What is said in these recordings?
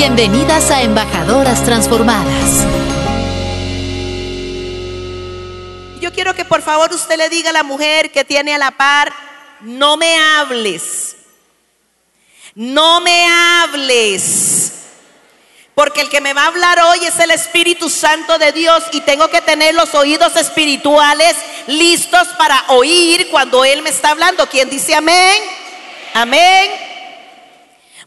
Bienvenidas a Embajadoras Transformadas. Yo quiero que por favor usted le diga a la mujer que tiene a la par, no me hables. No me hables. Porque el que me va a hablar hoy es el Espíritu Santo de Dios y tengo que tener los oídos espirituales listos para oír cuando Él me está hablando. ¿Quién dice amén? Amén.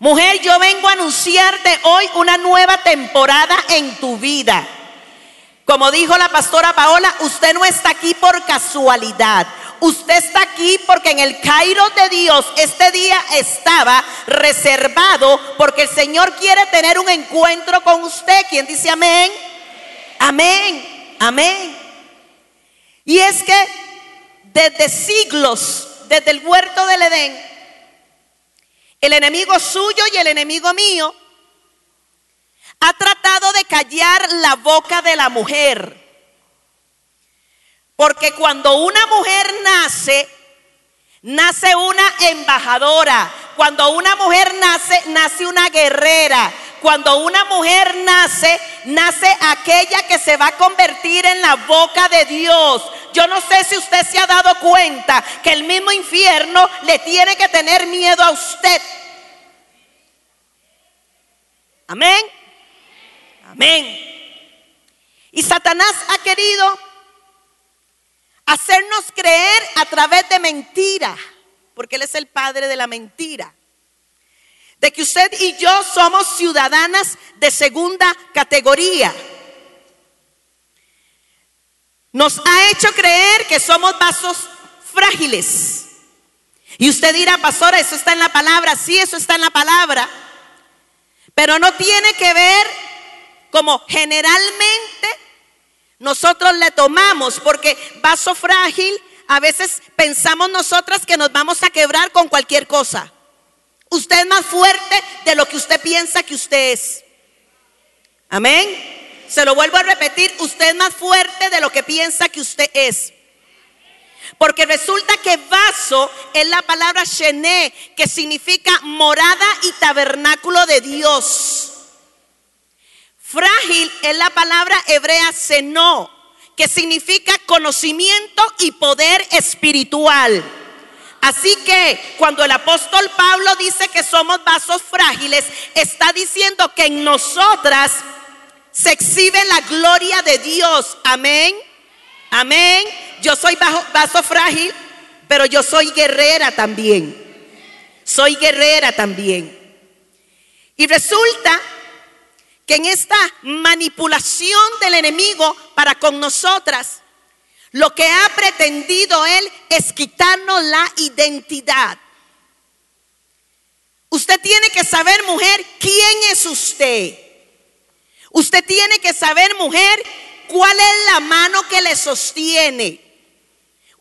Mujer, yo vengo a anunciarte hoy una nueva temporada en tu vida. Como dijo la pastora Paola, usted no está aquí por casualidad. Usted está aquí porque en el Cairo de Dios este día estaba reservado porque el Señor quiere tener un encuentro con usted. ¿Quién dice amén? Amén, amén. Y es que desde siglos, desde el huerto del Edén, el enemigo suyo y el enemigo mío ha tratado de callar la boca de la mujer. Porque cuando una mujer nace, nace una embajadora. Cuando una mujer nace, nace una guerrera. Cuando una mujer nace, nace aquella que se va a convertir en la boca de Dios. Yo no sé si usted se ha dado cuenta que el mismo infierno le tiene que tener miedo a usted. Amén. Amén. Y Satanás ha querido hacernos creer a través de mentira, porque Él es el padre de la mentira, de que usted y yo somos ciudadanas de segunda categoría. Nos ha hecho creer que somos vasos frágiles. Y usted dirá, pastora, eso está en la palabra. Sí, eso está en la palabra. Pero no tiene que ver como generalmente nosotros le tomamos, porque vaso frágil, a veces pensamos nosotras que nos vamos a quebrar con cualquier cosa. Usted es más fuerte de lo que usted piensa que usted es. Amén. Se lo vuelvo a repetir, usted es más fuerte de lo que piensa que usted es. Porque resulta que vaso es la palabra shené, que significa morada y tabernáculo de Dios. Frágil es la palabra hebrea seno, que significa conocimiento y poder espiritual. Así que cuando el apóstol Pablo dice que somos vasos frágiles, está diciendo que en nosotras se exhibe la gloria de Dios. Amén. Amén. Yo soy vaso frágil, pero yo soy guerrera también. Soy guerrera también. Y resulta que en esta manipulación del enemigo para con nosotras, lo que ha pretendido él es quitarnos la identidad. Usted tiene que saber, mujer, quién es usted. Usted tiene que saber, mujer, cuál es la mano que le sostiene.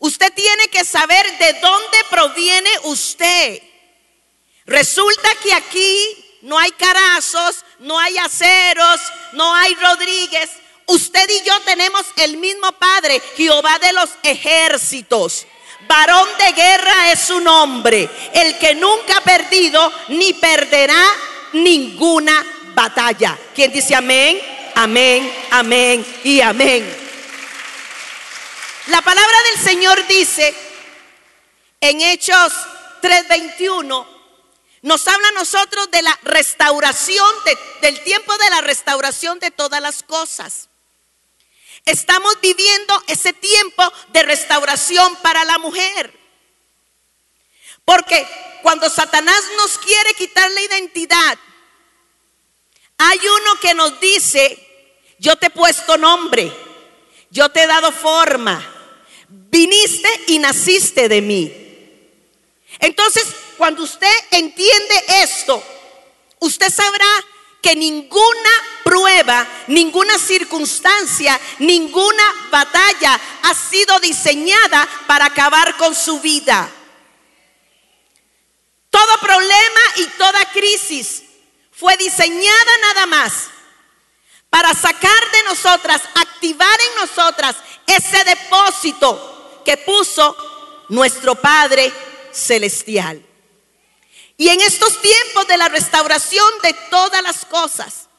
Usted tiene que saber de dónde proviene usted. Resulta que aquí no hay carazos, no hay aceros, no hay Rodríguez. Usted y yo tenemos el mismo Padre, Jehová de los ejércitos. Varón de guerra es su nombre, el que nunca ha perdido ni perderá ninguna batalla. ¿Quién dice amén? Amén, amén y amén. La palabra del Señor dice en Hechos 3:21 nos habla a nosotros de la restauración, del tiempo de la restauración de todas las cosas. Estamos viviendo ese tiempo de restauración para la mujer. Porque cuando Satanás nos quiere quitar la identidad, hay uno que nos dice, yo te he puesto nombre, yo te he dado forma, viniste y naciste de mí. Entonces, cuando usted entiende esto, usted sabrá que ninguna prueba, ninguna circunstancia, ninguna batalla ha sido diseñada para acabar con su vida. Todo problema y toda crisis fue diseñada nada más para sacar de nosotras, activar en nosotras ese depósito que puso nuestro Padre Celestial. Y en estos tiempos de la restauración de todas las cosas,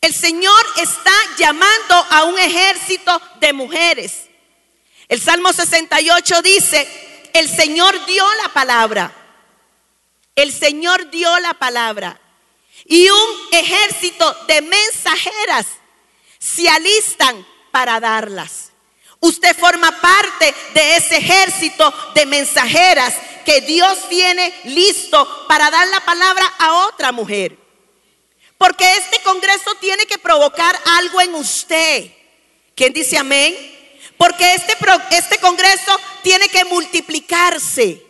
el Señor está llamando a un ejército de mujeres. El Salmo 68 dice, el Señor dio la palabra. El Señor dio la palabra. Y un ejército de mensajeras se alistan para darlas. Usted forma parte de ese ejército de mensajeras que Dios tiene listo para dar la palabra a otra mujer. Porque este Congreso tiene que provocar algo en usted. ¿Quién dice amén? Porque este, este Congreso tiene que multiplicarse.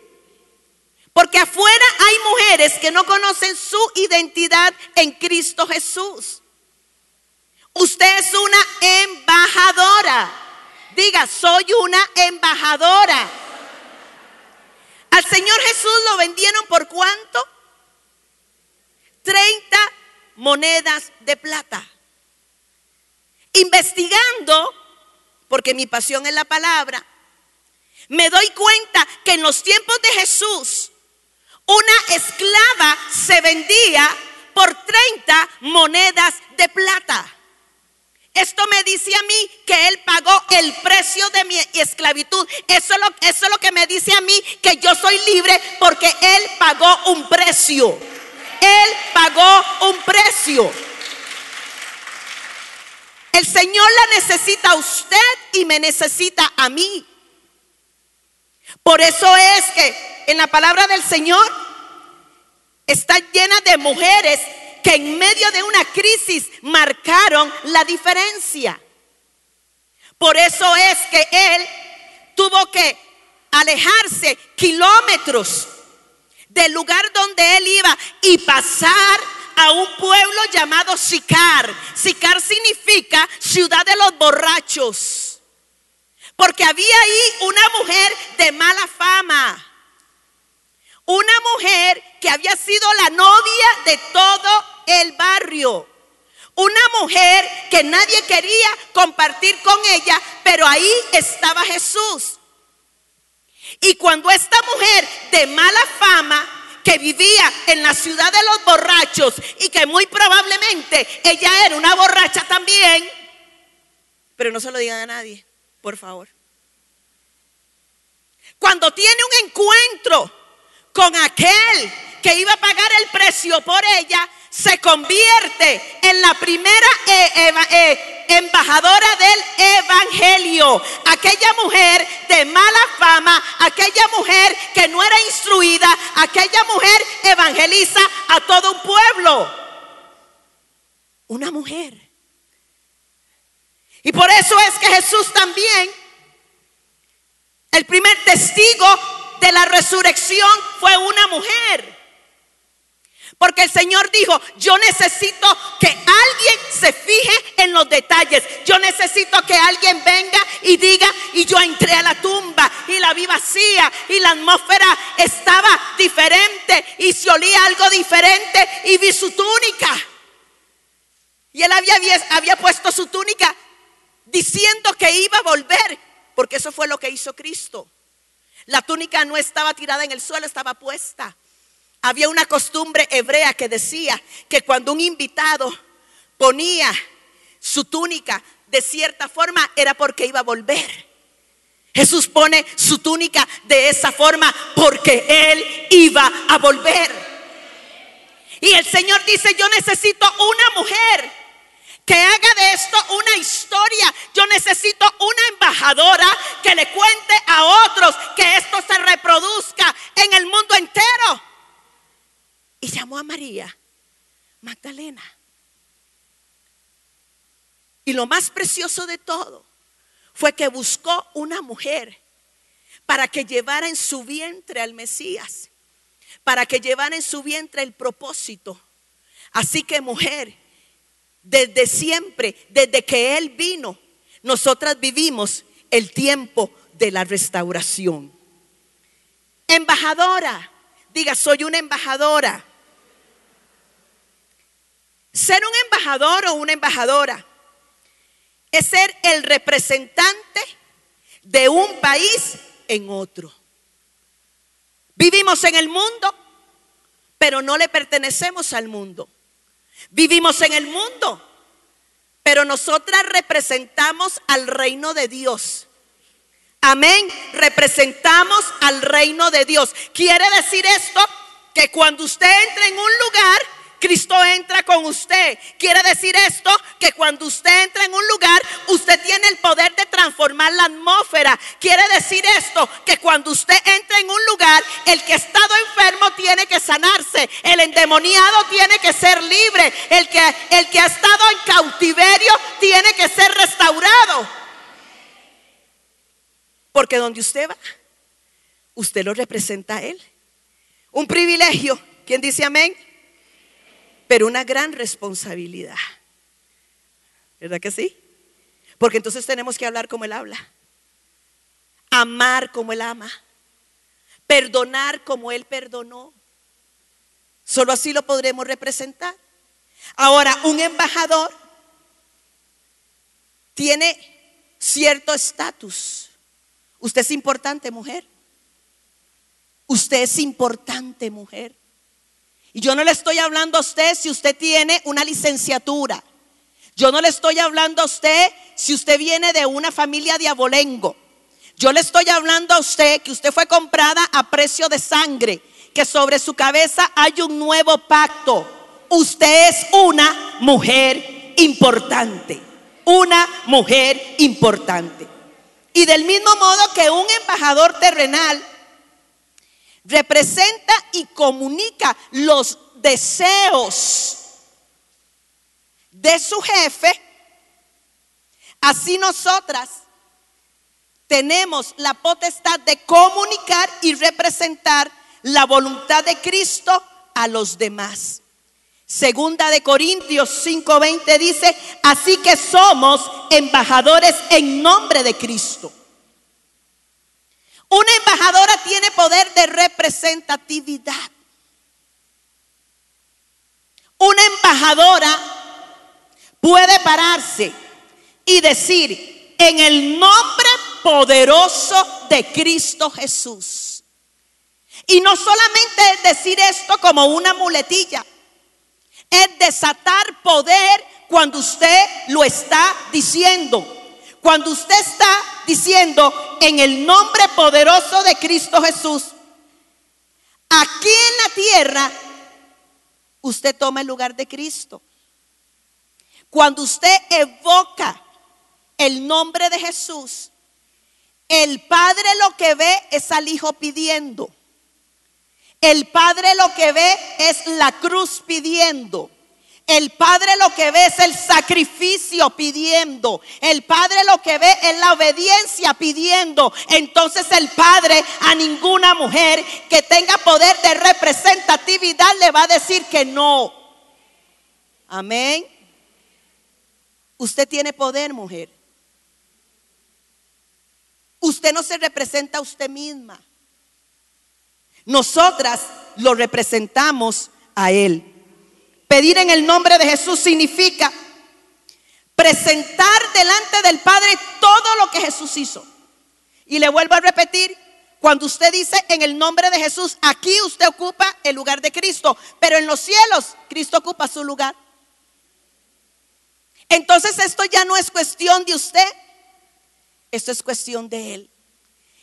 Porque afuera hay mujeres que no conocen su identidad en Cristo Jesús. Usted es una embajadora. Diga, soy una embajadora. Al Señor Jesús lo vendieron por cuánto? 30 monedas de plata. Investigando, porque mi pasión es la palabra, me doy cuenta que en los tiempos de Jesús, una esclava se vendía por 30 monedas de plata. Esto me dice a mí que Él pagó el precio de mi esclavitud. Eso es, lo, eso es lo que me dice a mí que yo soy libre porque Él pagó un precio. Él pagó un precio. El Señor la necesita a usted y me necesita a mí. Por eso es que en la palabra del Señor está llena de mujeres que en medio de una crisis marcaron la diferencia. Por eso es que él tuvo que alejarse kilómetros del lugar donde él iba y pasar a un pueblo llamado Sicar. Sicar significa ciudad de los borrachos. Porque había ahí una mujer de mala fama. Una mujer que había sido la novia de todo el barrio. Una mujer que nadie quería compartir con ella, pero ahí estaba Jesús. Y cuando esta mujer de mala fama, que vivía en la ciudad de los borrachos y que muy probablemente ella era una borracha también, pero no se lo digan a nadie, por favor. Cuando tiene un encuentro con aquel que iba a pagar el precio por ella, se convierte en la primera eh, eh, embajadora del Evangelio. Aquella mujer de mala fama, aquella mujer que no era instruida, aquella mujer evangeliza a todo un pueblo. Una mujer. Y por eso es que Jesús también, el primer testigo de la resurrección fue una mujer. Porque el Señor dijo, yo necesito que alguien se fije en los detalles. Yo necesito que alguien venga y diga, y yo entré a la tumba y la vi vacía y la atmósfera estaba diferente y se olía algo diferente y vi su túnica. Y él había, había puesto su túnica diciendo que iba a volver, porque eso fue lo que hizo Cristo. La túnica no estaba tirada en el suelo, estaba puesta. Había una costumbre hebrea que decía que cuando un invitado ponía su túnica de cierta forma era porque iba a volver. Jesús pone su túnica de esa forma porque Él iba a volver. Y el Señor dice, yo necesito una mujer que haga de esto una historia. Yo necesito una embajadora que le cuente a otros que esto se reproduzca en el mundo entero y llamó a María Magdalena. Y lo más precioso de todo fue que buscó una mujer para que llevara en su vientre al Mesías, para que llevara en su vientre el propósito. Así que mujer, desde siempre, desde que Él vino, nosotras vivimos el tiempo de la restauración. Embajadora, diga, soy una embajadora. Ser un embajador o una embajadora es ser el representante de un país en otro. Vivimos en el mundo, pero no le pertenecemos al mundo. Vivimos en el mundo, pero nosotras representamos al reino de Dios. Amén. Representamos al reino de Dios. Quiere decir esto que cuando usted entra en un lugar, Cristo entra con usted. Quiere decir esto que cuando usted entra en un lugar, usted tiene el poder de transformar la atmósfera. Quiere decir esto que cuando usted entra en un lugar, el que ha estado enfermo tiene que sanarse, el endemoniado tiene que ser libre, el que el que ha estado en cautiverio tiene que ser restaurado. Porque donde usted va, usted lo representa a él. Un privilegio. ¿Quién dice amén? Pero una gran responsabilidad. ¿Verdad que sí? Porque entonces tenemos que hablar como Él habla, amar como Él ama, perdonar como Él perdonó. Solo así lo podremos representar. Ahora, un embajador tiene cierto estatus. Usted es importante, mujer. Usted es importante, mujer. Y yo no le estoy hablando a usted si usted tiene una licenciatura. Yo no le estoy hablando a usted si usted viene de una familia de abolengo. Yo le estoy hablando a usted que usted fue comprada a precio de sangre, que sobre su cabeza hay un nuevo pacto. Usted es una mujer importante, una mujer importante. Y del mismo modo que un embajador terrenal representa y comunica los deseos de su jefe, así nosotras tenemos la potestad de comunicar y representar la voluntad de Cristo a los demás. Segunda de Corintios 5:20 dice, así que somos embajadores en nombre de Cristo. Una embajadora tiene poder de representatividad. Una embajadora puede pararse y decir, en el nombre poderoso de Cristo Jesús. Y no solamente es decir esto como una muletilla, es desatar poder cuando usted lo está diciendo. Cuando usted está diciendo en el nombre poderoso de Cristo Jesús, aquí en la tierra, usted toma el lugar de Cristo. Cuando usted evoca el nombre de Jesús, el Padre lo que ve es al Hijo pidiendo. El Padre lo que ve es la cruz pidiendo. El Padre lo que ve es el sacrificio pidiendo. El Padre lo que ve es la obediencia pidiendo. Entonces el Padre a ninguna mujer que tenga poder de representatividad le va a decir que no. Amén. Usted tiene poder, mujer. Usted no se representa a usted misma. Nosotras lo representamos a Él. Pedir en el nombre de Jesús significa presentar delante del Padre todo lo que Jesús hizo. Y le vuelvo a repetir, cuando usted dice en el nombre de Jesús, aquí usted ocupa el lugar de Cristo, pero en los cielos Cristo ocupa su lugar. Entonces esto ya no es cuestión de usted, esto es cuestión de Él.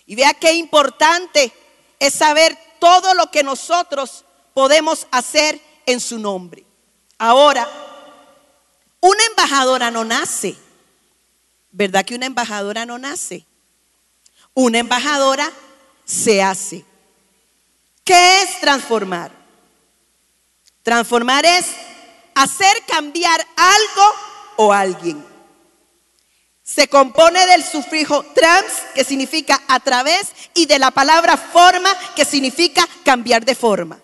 Y vea qué importante es saber todo lo que nosotros podemos hacer en su nombre. Ahora, una embajadora no nace. ¿Verdad que una embajadora no nace? Una embajadora se hace. ¿Qué es transformar? Transformar es hacer cambiar algo o alguien. Se compone del sufijo trans, que significa a través, y de la palabra forma, que significa cambiar de forma.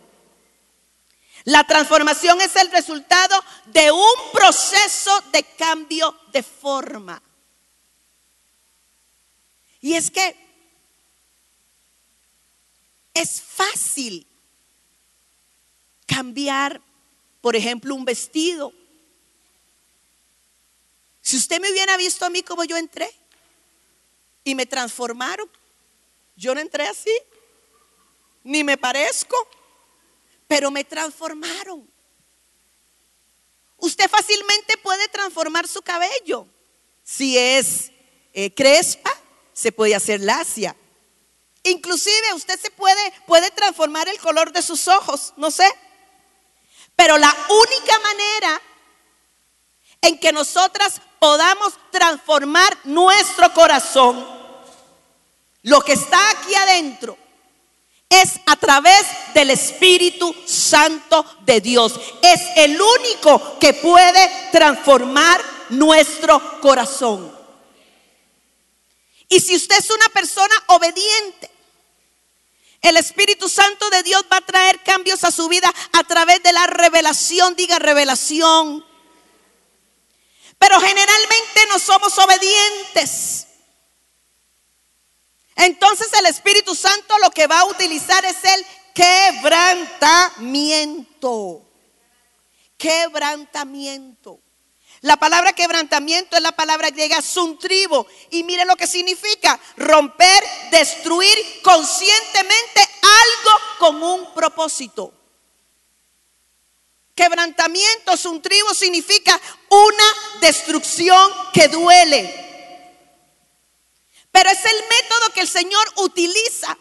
La transformación es el resultado de un proceso de cambio de forma. Y es que es fácil cambiar, por ejemplo, un vestido. Si usted me hubiera visto a mí como yo entré y me transformaron, yo no entré así, ni me parezco. Pero me transformaron. Usted fácilmente puede transformar su cabello. Si es eh, crespa, se puede hacer lacia. Inclusive usted se puede, puede transformar el color de sus ojos, no sé. Pero la única manera en que nosotras podamos transformar nuestro corazón, lo que está aquí adentro, es a través del Espíritu Santo de Dios. Es el único que puede transformar nuestro corazón. Y si usted es una persona obediente, el Espíritu Santo de Dios va a traer cambios a su vida a través de la revelación, diga revelación. Pero generalmente no somos obedientes. Entonces el Espíritu Santo lo que va a utilizar es el quebrantamiento. Quebrantamiento. La palabra quebrantamiento es la palabra griega suntribo. Y mire lo que significa. Romper, destruir conscientemente algo con un propósito. Quebrantamiento, suntribo significa una destrucción que duele. Pero es el método que el Señor utiliza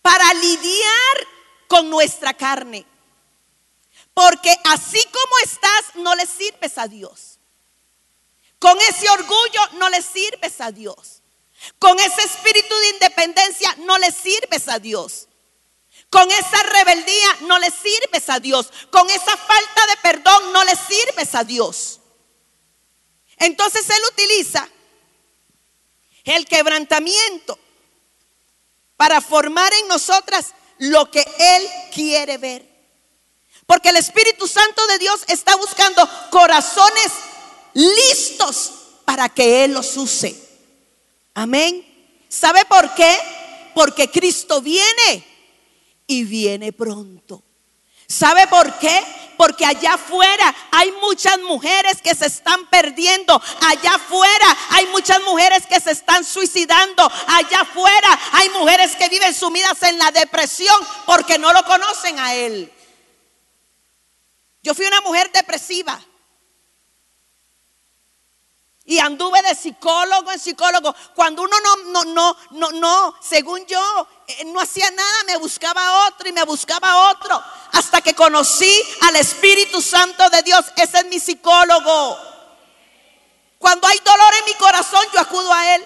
para lidiar con nuestra carne. Porque así como estás, no le sirves a Dios. Con ese orgullo no le sirves a Dios. Con ese espíritu de independencia no le sirves a Dios. Con esa rebeldía no le sirves a Dios. Con esa falta de perdón no le sirves a Dios. Entonces Él utiliza el quebrantamiento para formar en nosotras lo que Él quiere ver. Porque el Espíritu Santo de Dios está buscando corazones listos para que Él los use. Amén. ¿Sabe por qué? Porque Cristo viene y viene pronto. ¿Sabe por qué? Porque allá afuera hay muchas mujeres que se están perdiendo. Allá afuera hay muchas mujeres que se están suicidando. Allá afuera hay mujeres que viven sumidas en la depresión porque no lo conocen a Él. Yo fui una mujer depresiva. Y anduve de psicólogo en psicólogo. Cuando uno no, no, no, no, no, según yo, eh, no hacía nada, me buscaba otro y me buscaba otro. Hasta que conocí al Espíritu Santo de Dios. Ese es mi psicólogo. Cuando hay dolor en mi corazón, yo acudo a Él.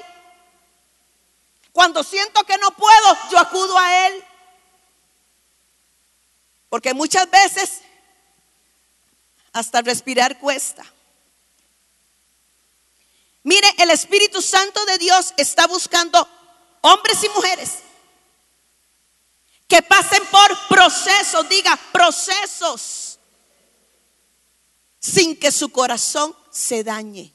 Cuando siento que no puedo, yo acudo a Él. Porque muchas veces hasta respirar cuesta. Mire, el Espíritu Santo de Dios está buscando hombres y mujeres que pasen por procesos, diga procesos, sin que su corazón se dañe.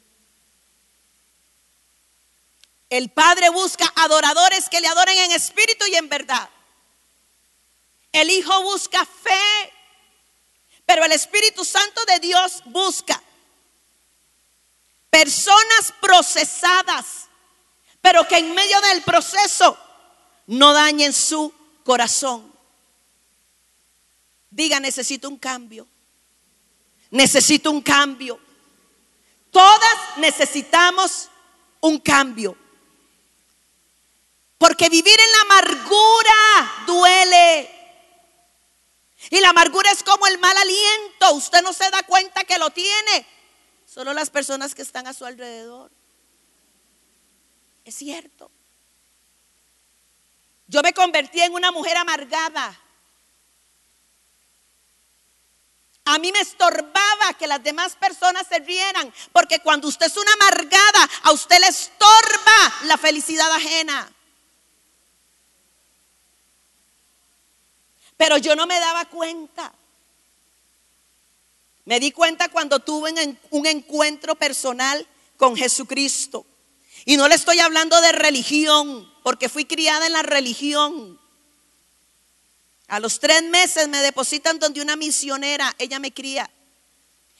El Padre busca adoradores que le adoren en espíritu y en verdad. El Hijo busca fe pero el Espíritu Santo de Dios busca personas procesadas, pero que en medio del proceso no dañen su corazón. Diga, necesito un cambio. Necesito un cambio. Todas necesitamos un cambio. Porque vivir en la amargura duele. Y la amargura es como el mal aliento. Usted no se da cuenta que lo tiene. Solo las personas que están a su alrededor. Es cierto. Yo me convertí en una mujer amargada. A mí me estorbaba que las demás personas se rieran, porque cuando usted es una amargada, a usted le estorba la felicidad ajena. Pero yo no me daba cuenta. Me di cuenta cuando tuve un encuentro personal con Jesucristo. Y no le estoy hablando de religión, porque fui criada en la religión. A los tres meses me depositan donde una misionera, ella me cría.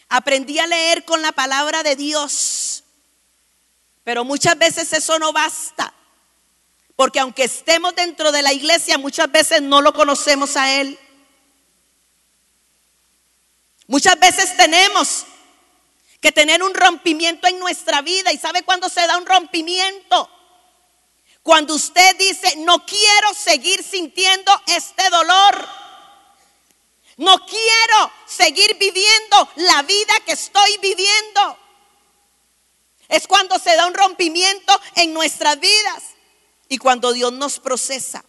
Aprendí a leer con la palabra de Dios. Pero muchas veces eso no basta. Porque aunque estemos dentro de la iglesia, muchas veces no lo conocemos a Él. Muchas veces tenemos que tener un rompimiento en nuestra vida. ¿Y sabe cuándo se da un rompimiento? Cuando usted dice, no quiero seguir sintiendo este dolor. No quiero seguir viviendo la vida que estoy viviendo. Es cuando se da un rompimiento en nuestras vidas y cuando Dios nos procesa.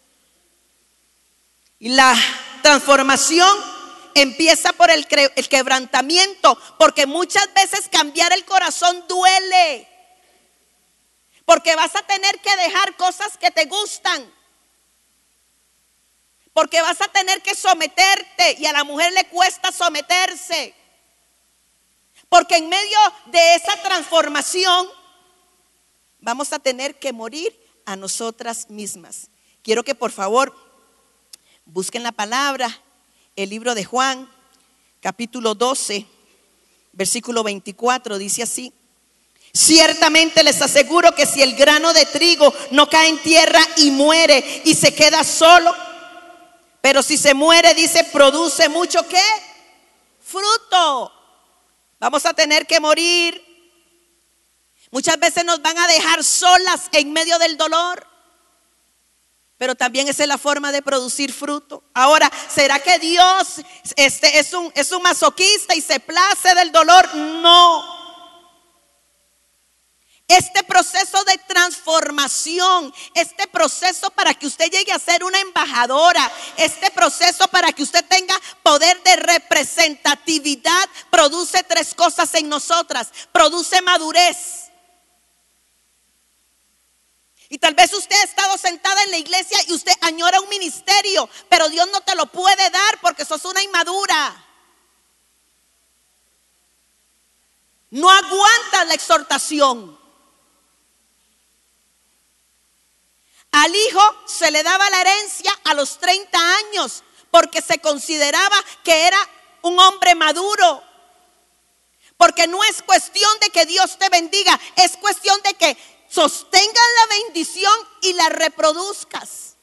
Y la transformación empieza por el, quebrantamiento, porque muchas veces cambiar el corazón duele. Porque vas a tener que dejar cosas que te gustan. Porque vas a tener que someterte y a la mujer le cuesta someterse. Porque en medio de esa transformación vamos a tener que morir a nosotras mismas. Quiero que por favor busquen la palabra el libro de Juan, capítulo 12, versículo 24, dice así. Ciertamente les aseguro que si el grano de trigo no cae en tierra y muere y se queda solo, pero si se muere, dice, produce mucho qué? Fruto. Vamos a tener que morir. Muchas veces nos van a dejar solas en medio del dolor. Pero también esa es la forma de producir fruto. Ahora, ¿será que Dios este, es, un, es un masoquista y se place del dolor? No. Este proceso de transformación, este proceso para que usted llegue a ser una embajadora, este proceso para que usted tenga poder de representatividad, produce tres cosas en nosotras. Produce madurez, y tal vez usted ha estado sentada en la iglesia y usted añora un ministerio, pero Dios no te lo puede dar porque sos una inmadura. No aguanta la exhortación. Al hijo se le daba la herencia a los 30 años porque se consideraba que era un hombre maduro. Porque no es cuestión de que Dios te bendiga, es cuestión de que sostengas la bendición y la reproduzcas.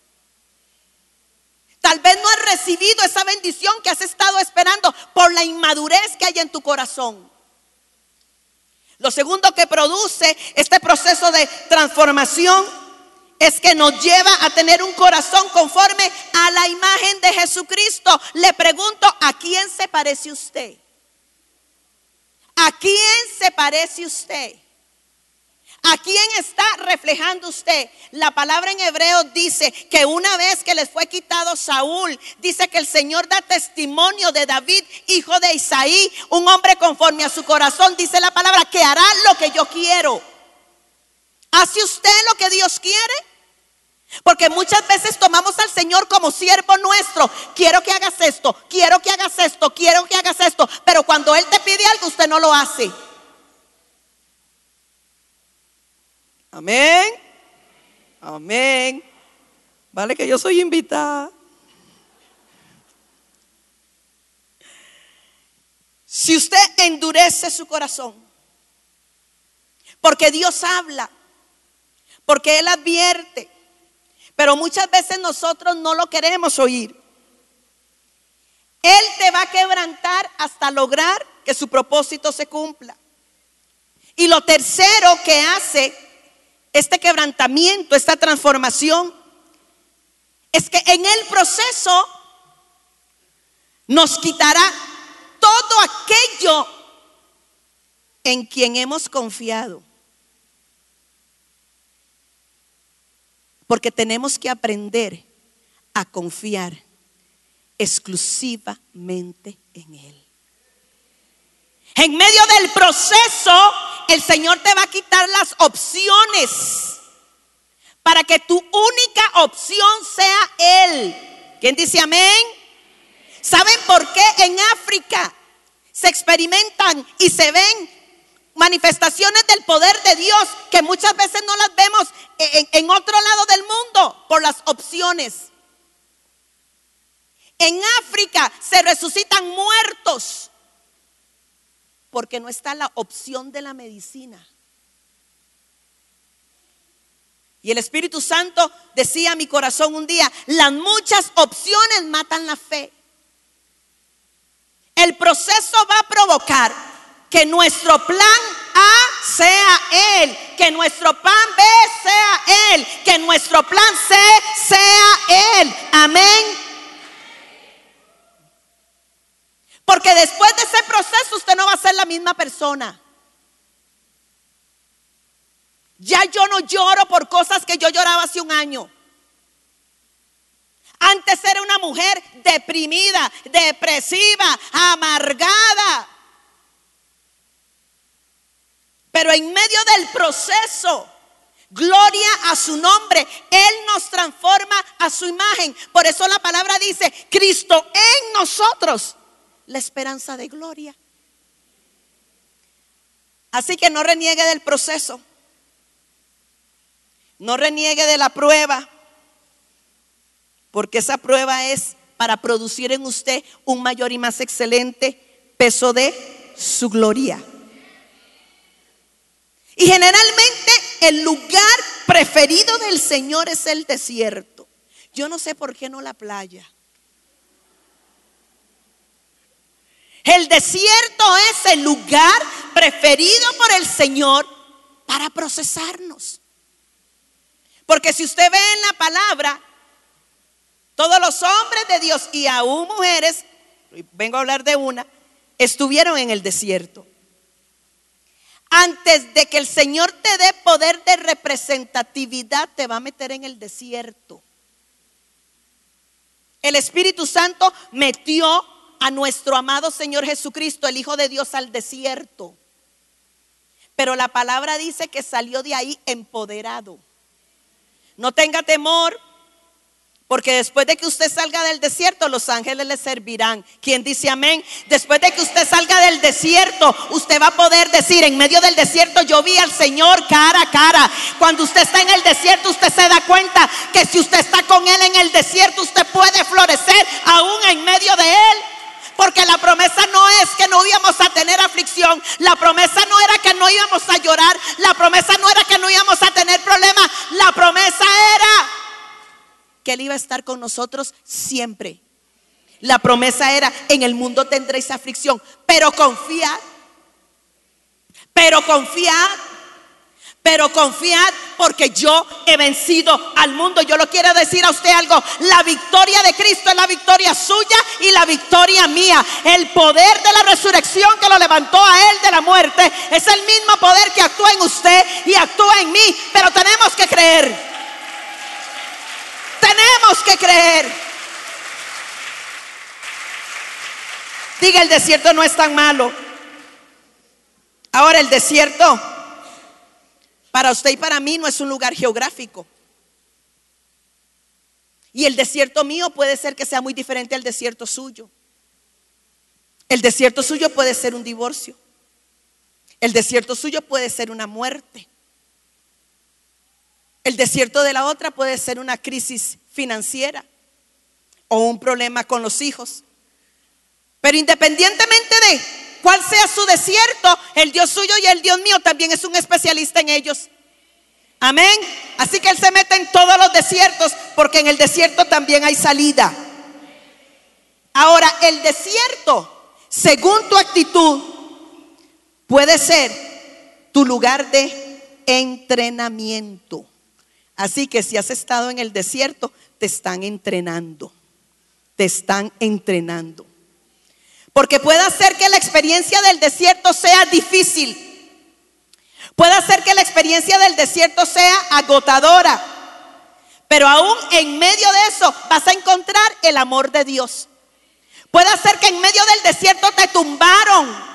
Tal vez no has recibido esa bendición que has estado esperando por la inmadurez que hay en tu corazón. Lo segundo que produce este proceso de transformación es que nos lleva a tener un corazón conforme a la imagen de Jesucristo. Le pregunto, ¿a quién se parece usted? ¿A quién se parece usted? ¿A quién está reflejando usted? La palabra en hebreo dice que una vez que les fue quitado Saúl, dice que el Señor da testimonio de David, hijo de Isaí, un hombre conforme a su corazón, dice la palabra, que hará lo que yo quiero. ¿Hace usted lo que Dios quiere? Porque muchas veces tomamos al Señor como siervo nuestro. Quiero que hagas esto, quiero que hagas esto, quiero que hagas esto. Pero cuando Él te pide algo, usted no lo hace. Amén. Amén. Vale que yo soy invitada. Si usted endurece su corazón, porque Dios habla, porque Él advierte, pero muchas veces nosotros no lo queremos oír. Él te va a quebrantar hasta lograr que su propósito se cumpla. Y lo tercero que hace este quebrantamiento, esta transformación, es que en el proceso nos quitará todo aquello en quien hemos confiado. Porque tenemos que aprender a confiar exclusivamente en Él. En medio del proceso, el Señor te va a quitar las opciones para que tu única opción sea Él. ¿Quién dice amén? ¿Saben por qué en África se experimentan y se ven manifestaciones del poder de Dios que muchas veces no las vemos en, otro lado del mundo por las opciones? En África se resucitan muertos porque no está la opción de la medicina. Y el Espíritu Santo decía a mi corazón un día, las muchas opciones matan la fe. El proceso va a provocar que nuestro plan A sea Él, que nuestro plan B sea Él, que nuestro plan C sea Él. Amén. Porque después de proceso usted no va a ser la misma persona. Ya yo no lloro por cosas que yo lloraba hace un año. Antes era una mujer deprimida, depresiva, amargada. Pero en medio del proceso, gloria a su nombre, Él nos transforma a su imagen. Por eso la palabra dice, Cristo en nosotros, la esperanza de gloria. Así que no reniegue del proceso. No reniegue de la prueba, porque esa prueba es para producir en usted un mayor y más excelente peso de su gloria. Y generalmente el lugar preferido del Señor es el desierto. Yo no sé por qué no la playa. El desierto es el lugar preferido por el Señor para procesarnos. Porque si usted ve en la palabra, todos los hombres de Dios y aún mujeres, vengo a hablar de una, estuvieron en el desierto. Antes de que el Señor te dé poder de representatividad, te va a meter en el desierto. El Espíritu Santo metió a nuestro amado Señor Jesucristo, el Hijo de Dios, al desierto. Pero la palabra dice que salió de ahí empoderado. No tenga temor, porque después de que usted salga del desierto, los ángeles le servirán. ¿Quién dice amén? Después de que usted salga del desierto, usted va a poder decir, en medio del desierto yo vi al Señor cara a cara. Cuando usted está en el desierto, usted se da cuenta que si usted está con Él en el desierto, usted puede florecer aún en medio de Él. Porque la promesa no es que no íbamos a tener aflicción. La promesa no era que no íbamos a llorar. La promesa no era que no íbamos a tener problemas. La promesa era que Él iba a estar con nosotros siempre. La promesa era, en el mundo tendréis aflicción, pero confiad. Pero confiad pero confiad porque yo he vencido al mundo. Yo lo quiero decir a usted algo. La victoria de Cristo es la victoria suya y la victoria mía. El poder de la resurrección que lo levantó a él de la muerte es el mismo poder que actúa en usted y actúa en mí. Pero tenemos que creer. Tenemos que creer. Diga, el desierto no es tan malo. Ahora el desierto para usted y para mí no es un lugar geográfico. Y el desierto mío puede ser que sea muy diferente al desierto suyo. El desierto suyo puede ser un divorcio. El desierto suyo puede ser una muerte. El desierto de la otra puede ser una crisis financiera o un problema con los hijos. Pero independientemente de cuál sea su desierto, el Dios suyo y el Dios mío también es un especialista en ellos. Amén. Así que Él se mete en todos los desiertos porque en el desierto también hay salida. Ahora, el desierto, según tu actitud, puede ser tu lugar de entrenamiento. Así que si has estado en el desierto, te están entrenando. Te están entrenando. Porque puede ser que la experiencia del desierto sea difícil. Puede ser que la experiencia del desierto sea agotadora. Pero aún en medio de eso vas a encontrar el amor de Dios. Puede ser que en medio del desierto te tumbaron.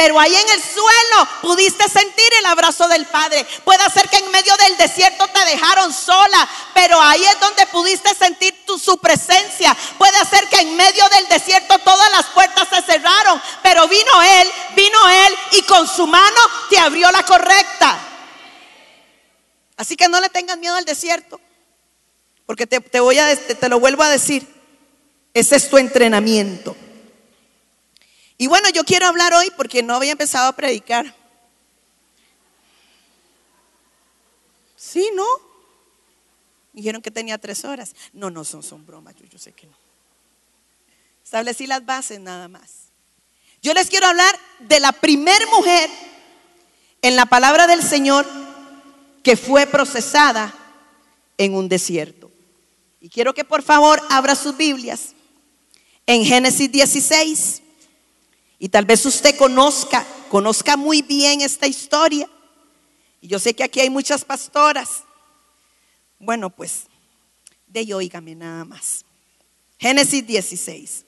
Pero ahí en el suelo pudiste sentir el abrazo del Padre. Puede ser que en medio del desierto te dejaron sola, pero ahí es donde pudiste sentir su presencia. Puede ser que en medio del desierto todas las puertas se cerraron, pero vino Él, vino Él y con su mano te abrió la correcta. Así que no le tengas miedo al desierto, porque te, te voy a, te lo vuelvo a decir. Ese es tu entrenamiento. Y bueno, yo quiero hablar hoy porque no había empezado a predicar. Sí, ¿no? Dijeron que tenía tres horas. No, no, son, son bromas, yo, yo sé que no. Establecí las bases nada más. Yo les quiero hablar de la primer mujer en la palabra del Señor que fue procesada en un desierto. Y quiero que por favor abra sus Biblias en Génesis 16. Y tal vez usted conozca, conozca muy bien esta historia. Y yo sé que aquí hay muchas pastoras. Bueno, pues, de oígame nada más. Génesis 16.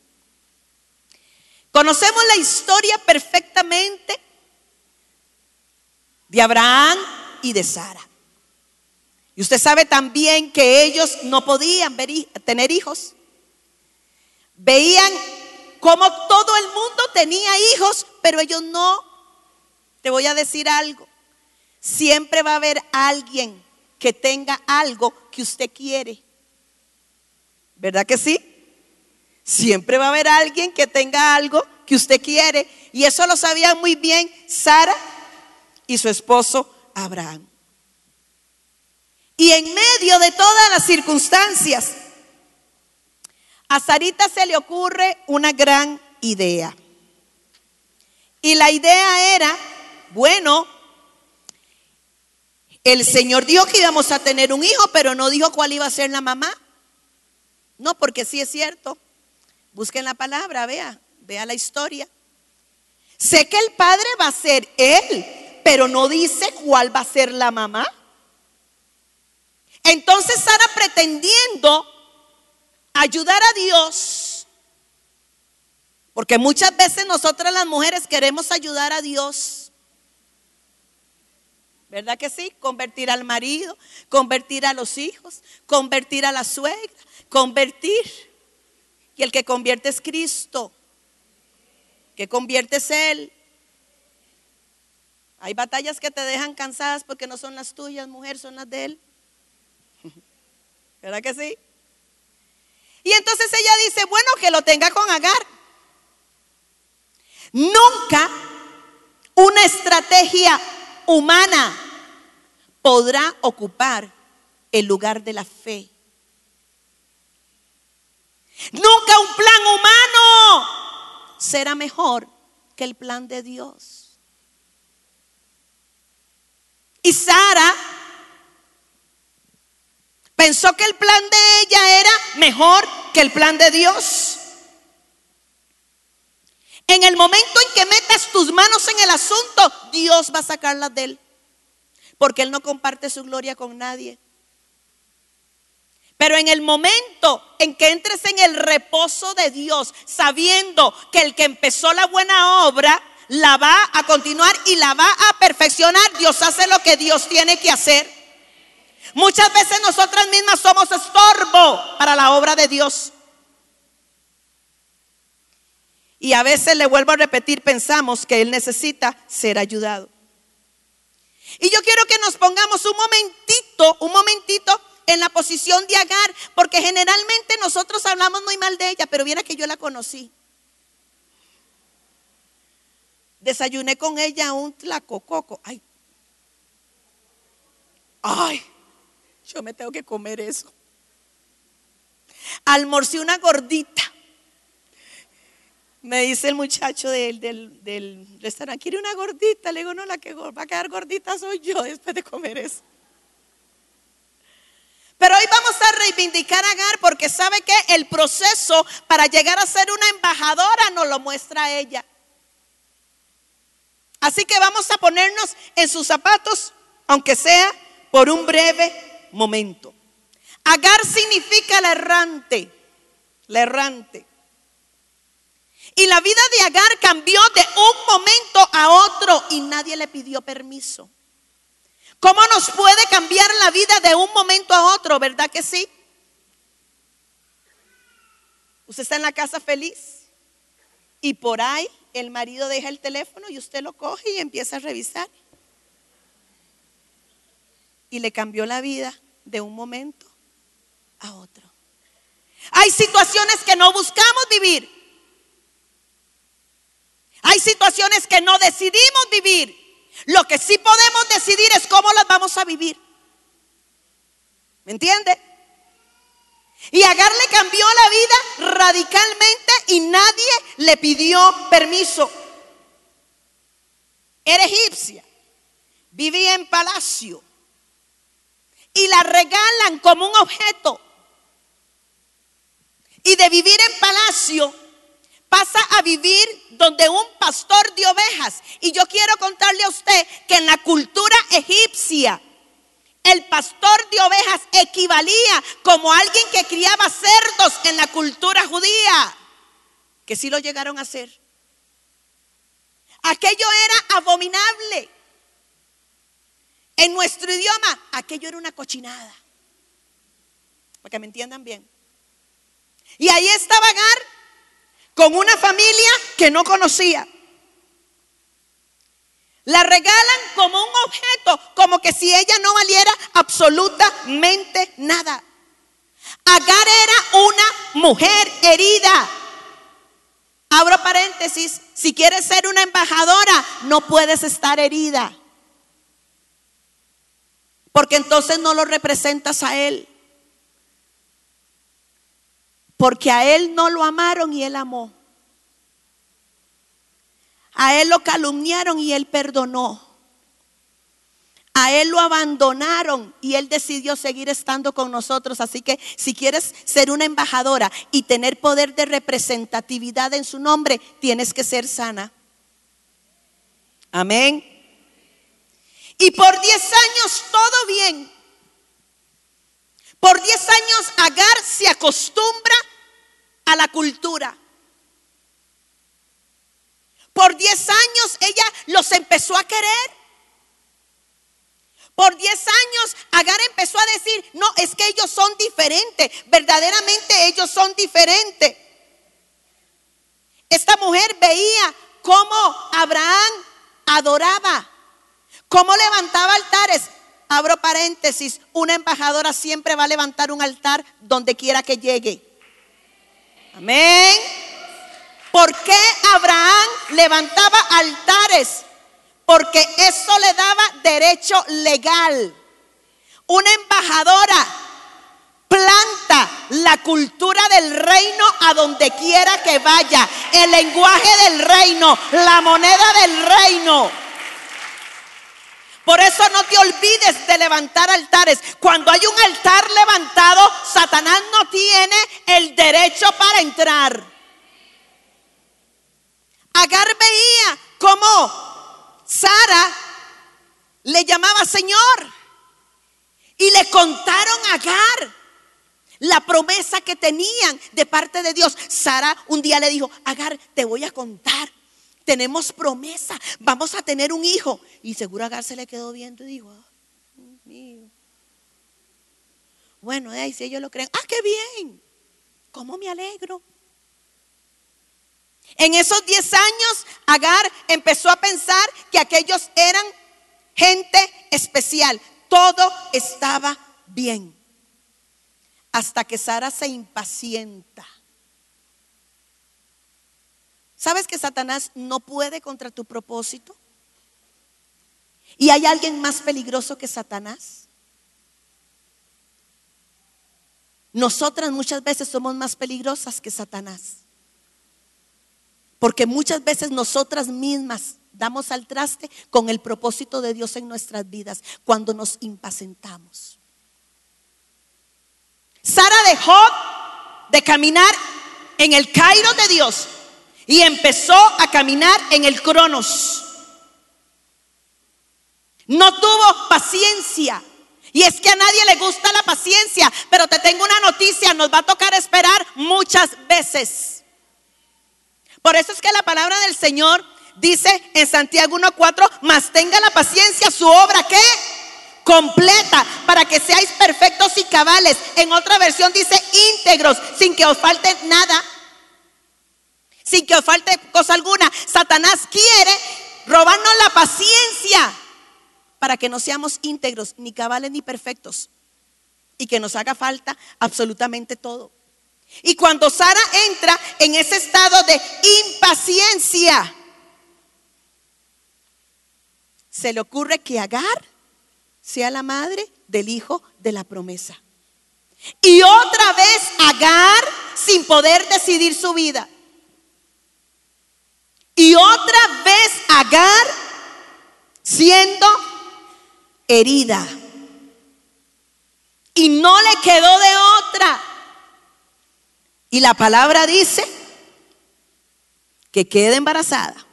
Conocemos la historia perfectamente de Abraham y de Sara. Y usted sabe también que ellos no podían tener hijos. Veían como todo el mundo tenía hijos, pero ellos no. Te voy a decir algo. Siempre va a haber alguien que tenga algo que usted quiere. ¿Verdad que sí? Siempre va a haber alguien que tenga algo que usted quiere. Y eso lo sabían muy bien Sara y su esposo Abraham. Y en medio de todas las circunstancias, a Sarita se le ocurre una gran idea. Y la idea era, bueno, el Señor dijo que íbamos a tener un hijo, pero no dijo cuál iba a ser la mamá. No, porque sí es cierto. Busquen la palabra, vea, vea la historia. Sé que el padre va a ser él, pero no dice cuál va a ser la mamá. Entonces Sara pretendiendo ayudar a Dios, porque muchas veces nosotras las mujeres queremos ayudar a Dios. ¿Verdad que sí? Convertir al marido, convertir a los hijos, convertir a la suegra, convertir. Y el que convierte es Cristo. Que convierte es Él. Hay batallas que te dejan cansadas porque no son las tuyas, mujer, son las de Él. ¿Verdad que sí? Y entonces ella dice, bueno, que lo tenga con Agar. Nunca una estrategia humana podrá ocupar el lugar de la fe. Nunca un plan humano será mejor que el plan de Dios. Y Sara pensó que el plan de ella era mejor que el plan de Dios. En el momento en que metas tus manos en el asunto, Dios va a sacarlas de él. Porque Él no comparte su gloria con nadie. Pero en el momento en que entres en el reposo de Dios, sabiendo que el que empezó la buena obra, la va a continuar y la va a perfeccionar, Dios hace lo que Dios tiene que hacer. Muchas veces nosotras mismas somos estorbo para la obra de Dios. Y a veces le vuelvo a repetir, pensamos que Él necesita ser ayudado. Y yo quiero que nos pongamos un momentito, un momentito en la posición de Agar, porque generalmente nosotros hablamos muy mal de ella, pero viera que yo la conocí. Desayuné con ella un tlacococo. Ay, ay, yo me tengo que comer eso. Almorcé una gordita. Me dice el muchacho del, del, restaurante, ¿quiere una gordita? Le digo, no, la que va a quedar gordita soy yo después de comer eso. Pero hoy vamos a reivindicar a Agar porque sabe que el proceso para llegar a ser una embajadora nos lo muestra ella. Así que vamos a ponernos en sus zapatos, aunque sea por un breve momento. Agar significa la errante, la errante. Y la vida de Agar cambió de un momento a otro y nadie le pidió permiso. ¿Cómo nos puede cambiar la vida de un momento a otro? ¿Verdad que sí? Usted está en la casa feliz y por ahí el marido deja el teléfono y usted lo coge y empieza a revisar. Y le cambió la vida de un momento a otro. Hay situaciones que no buscamos vivir, hay situaciones que no decidimos vivir. Lo que sí podemos decidir es cómo las vamos a vivir. ¿Me entiende? Y Agar le cambió la vida radicalmente y nadie le pidió permiso. era egipcia, vivía en palacio y la regalan como un objeto. Y de vivir en palacio pasa a vivir donde un pastor de ovejas. Y yo quiero contarle a usted que en la cultura egipcia, el pastor de ovejas equivalía como alguien que criaba cerdos en la cultura judía, que sí lo llegaron a hacer. Aquello era abominable. En nuestro idioma, aquello era una cochinada. Para que me entiendan bien. Y ahí estaba Agar con una familia que no conocía. La regalan como un objeto, como que si ella no valiera absolutamente nada. Agar era una mujer herida. Abro paréntesis, si quieres ser una embajadora, no puedes estar herida. Porque entonces no lo representas a Él. Porque a Él no lo amaron y Él amó. A Él lo calumniaron y Él perdonó. A Él lo abandonaron y Él decidió seguir estando con nosotros. Así que si quieres ser una embajadora y tener poder de representatividad en su nombre, tienes que ser sana. Amén. Y por 10 años todo bien. Por 10 años Agar se acostumbra a la cultura. Por 10 años ella los empezó a querer. Por 10 años Agar empezó a decir, no, es que ellos son diferentes, verdaderamente ellos son diferentes. Esta mujer veía cómo Abraham adoraba, cómo levantaba altares. Abro paréntesis, una embajadora siempre va a levantar un altar donde quiera que llegue. Amén. ¿Por qué Abraham levantaba altares? Porque eso le daba derecho legal. Una embajadora planta la cultura del reino a donde quiera que vaya. El lenguaje del reino, la moneda del reino. Por eso no te olvides de levantar altares. Cuando hay un altar levantado, Satanás no tiene el derecho para entrar. Agar veía cómo Sara le llamaba Señor. Y le contaron a Agar la promesa que tenían de parte de Dios. Sara un día le dijo, Agar, te voy a contar. Tenemos promesa, vamos a tener un hijo. Y seguro Agar se le quedó viendo y dijo, mío. Bueno, ahí si ellos lo creen, ah, qué bien. ¿Cómo me alegro? En esos 10 años, Agar empezó a pensar que aquellos eran gente especial. Todo estaba bien. Hasta que Sara se impacienta. ¿Sabes que Satanás no puede contra tu propósito? ¿Y hay alguien más peligroso que Satanás? Nosotras muchas veces somos más peligrosas que Satanás. Porque muchas veces nosotras mismas damos al traste con el propósito de Dios en nuestras vidas cuando nos impacientamos. Sara dejó de caminar en el Cairo de Dios y empezó a caminar en el Cronos. No tuvo paciencia. Y es que a nadie le gusta la paciencia, pero te tengo una noticia, nos va a tocar esperar muchas veces. Por eso es que la palabra del Señor dice en Santiago 1.4, más tenga la paciencia su obra que completa para que seáis perfectos y cabales. En otra versión dice íntegros, sin que os falte nada, sin que os falte cosa alguna. Satanás quiere robarnos la paciencia para que no seamos íntegros, ni cabales, ni perfectos. Y que nos haga falta absolutamente todo. Y cuando Sara entra en ese estado de impaciencia, se le ocurre que Agar sea la madre del hijo de la promesa. Y otra vez Agar sin poder decidir su vida. Y otra vez Agar siendo herida. Y no le quedó de otra. Y la palabra dice que quede embarazada.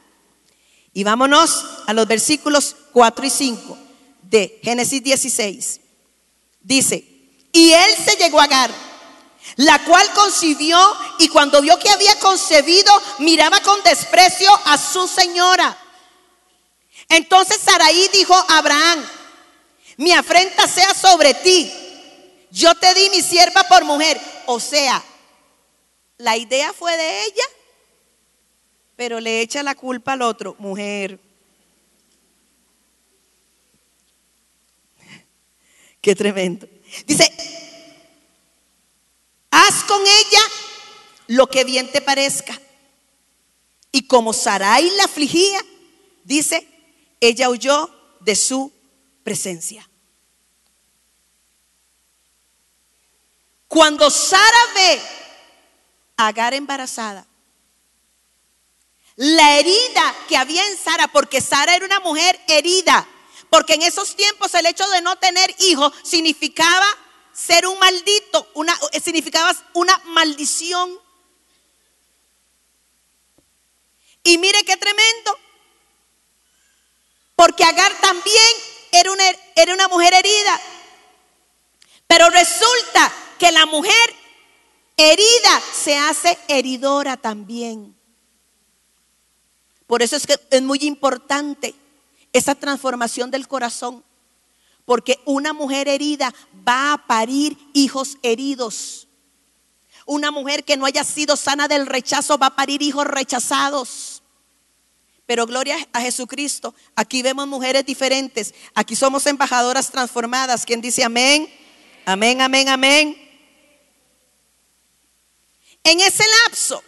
Y vámonos a los versículos 4 y 5 de Génesis 16. Dice, y él se llegó a Agar, la cual concibió y cuando vio que había concebido, miraba con desprecio a su señora. Entonces Saraí dijo a Abraham, mi afrenta sea sobre ti. Yo te di mi sierva por mujer. O sea, la idea fue de ella, pero le echa la culpa al otro, mujer. Qué tremendo. Dice, con ella lo que bien te parezca. Y como Sarai la afligía, dice, ella huyó de su presencia. Cuando Sara ve a Agar embarazada, la herida que había en Sara, porque Sara era una mujer herida, porque en esos tiempos el hecho de no tener hijos significaba ser un maldito, una, significaba una maldición. Y mire qué tremendo, porque Agar también era una, era una mujer herida. Pero resulta que la mujer herida se hace heridora también. Por eso es que es muy importante esa transformación del corazón. Porque una mujer herida va a parir hijos heridos. Una mujer que no haya sido sana del rechazo va a parir hijos rechazados. Pero gloria a Jesucristo, aquí vemos mujeres diferentes. Aquí somos embajadoras transformadas. ¿Quién dice amén? Amén, amén, amén. En ese lapso,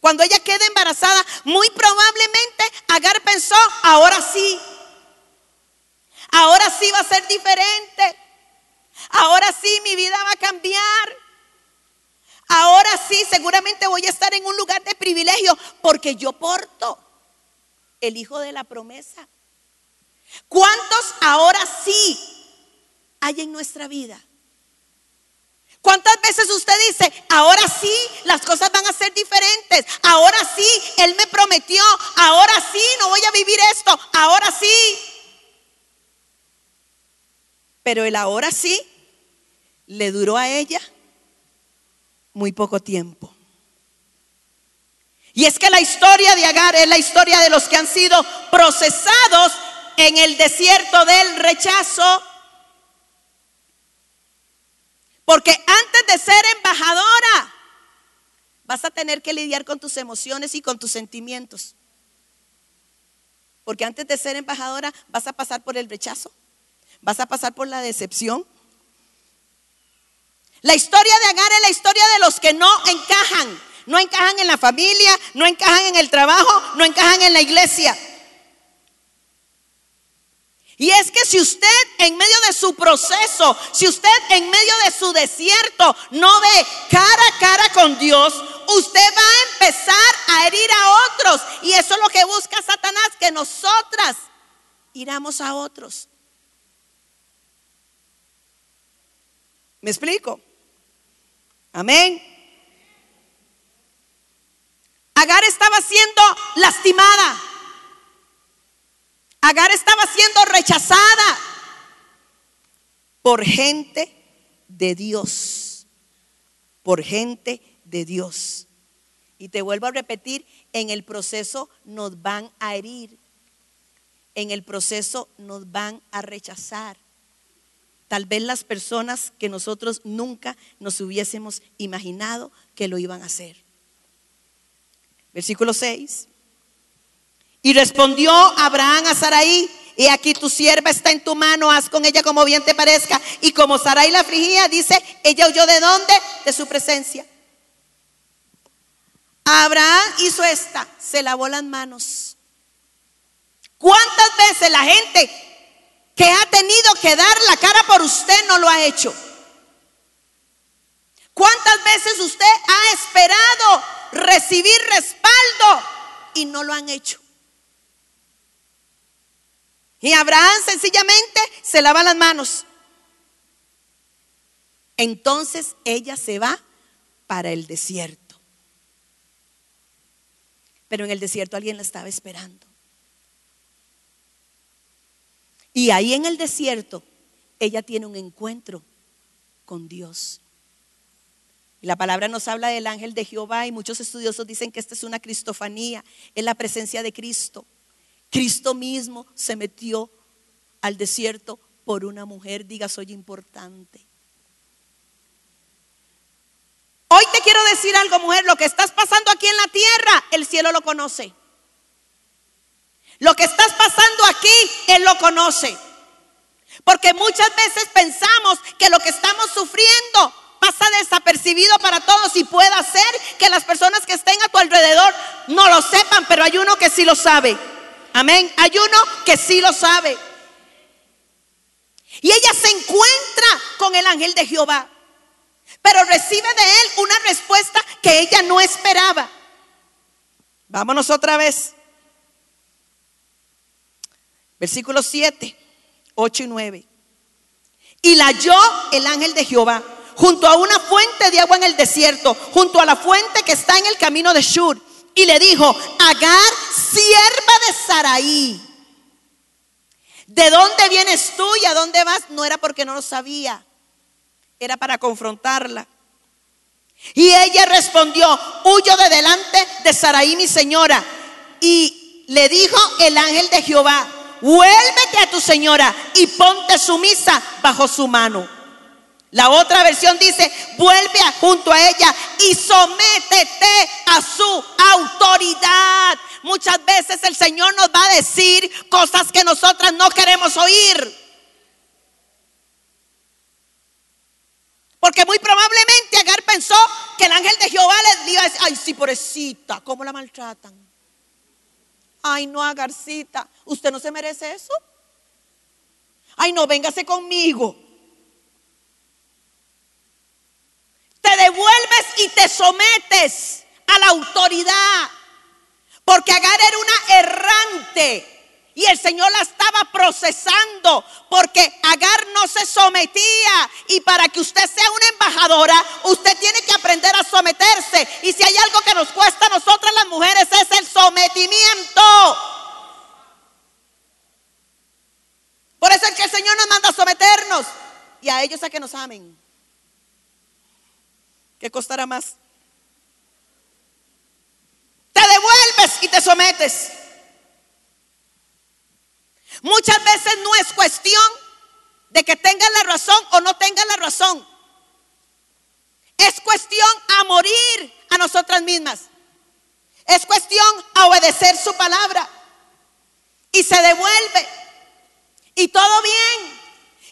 cuando ella queda embarazada, muy probablemente Agar pensó, ahora sí, ahora sí va a ser diferente, ahora sí mi vida va a cambiar. Ahora sí, seguramente voy a estar en un lugar de privilegio porque yo porto el hijo de la promesa. ¿Cuántos ahora sí hay en nuestra vida? ¿Cuántas veces usted dice, ahora sí, las cosas van a ser diferentes? Ahora sí, Él me prometió, ahora sí, no voy a vivir esto, ahora sí. Pero el ahora sí le duró a ella muy poco tiempo. Y es que la historia de Agar es la historia de los que han sido procesados en el desierto del rechazo. Porque antes de ser embajadora, vas a tener que lidiar con tus emociones y con tus sentimientos. Porque antes de ser embajadora vas a pasar por el rechazo, vas a pasar por la decepción. La historia de Agar es la historia de los que no encajan, no encajan en la familia, no encajan en el trabajo, no encajan en la iglesia. Y es que si usted en medio de su proceso, si usted en medio de su desierto no ve cara a cara con Dios, usted va a empezar a herir a otros. Y eso es lo que busca Satanás, que nosotras iramos a otros. ¿Me explico? Amén. Agar estaba siendo lastimada. Agar estaba siendo rechazada por gente de Dios. Por gente de Dios. Y te vuelvo a repetir, en el proceso nos van a herir. En el proceso nos van a rechazar. Tal vez las personas que nosotros nunca nos hubiésemos imaginado que lo iban a hacer. Versículo 6. Y respondió Abraham a Sarai, y aquí tu sierva está en tu mano, haz con ella como bien te parezca. Y como Sarai la afligía, dice, ella huyó de dónde? De su presencia. Abraham hizo esta, se lavó las manos. ¿Cuántas veces la gente que ha tenido que dar la cara por usted no lo ha hecho? ¿Cuántas veces usted ha esperado recibir respaldo y no lo han hecho? Y Abraham sencillamente se lava las manos. Entonces ella se va para el desierto. Pero en el desierto alguien la estaba esperando. Y ahí en el desierto ella tiene un encuentro con Dios. Y la palabra nos habla del ángel de Jehová y muchos estudiosos dicen que esta es una cristofanía, es la presencia de Cristo. Cristo mismo se metió al desierto por una mujer, diga, soy importante. Hoy te quiero decir algo, mujer, lo que estás pasando aquí en la tierra, el cielo lo conoce. Lo que estás pasando aquí, Él lo conoce. Porque muchas veces pensamos que lo que estamos sufriendo pasa desapercibido para todos y puede ser que las personas que estén a tu alrededor no lo sepan, pero hay uno que sí lo sabe. Amén. Hay uno que sí lo sabe. Y ella se encuentra con el ángel de Jehová pero recibe de él una respuesta que ella no esperaba. Vámonos otra vez. Versículos 7, 8 y 9. Y la halló el ángel de Jehová junto a una fuente de agua en el desierto, junto a la fuente que está en el camino de Shur. Y le dijo, Agar, sierva de Saraí, ¿de dónde vienes tú y a dónde vas? No era porque no lo sabía era para confrontarla. Y ella respondió, huyo de delante de Saraí, mi señora. Y le dijo el ángel de Jehová, vuélvete a tu señora y ponte sumisa bajo su mano. La otra versión dice, vuelve junto a ella y sométete a su autoridad. Muchas veces el Señor nos va a decir cosas que nosotras no queremos oír. Porque muy probablemente Agar pensó que el ángel de Jehová le iba a decir, ay, sí, pobrecita, ¿cómo la maltratan? Ay, no, Agarcita, ¿usted no se merece eso? Ay, no, véngase conmigo. Te devuelves y te sometes a la autoridad. Porque Agar era una errante. Y el Señor la estaba procesando porque Agar no se sometía. Y para que usted sea una embajadora, usted tiene que aprender a someterse. Y si hay algo que nos cuesta a nosotras las mujeres es el sometimiento. Por eso es que el Señor nos manda a someternos. Y a ellos a que nos amen. ¿Qué costará más? Te devuelves y te sometes. Muchas veces no es cuestión de que tengan la razón o no tengan la razón. Es cuestión a morir a nosotras mismas. Es cuestión a obedecer su palabra. Y se devuelve. Y todo bien.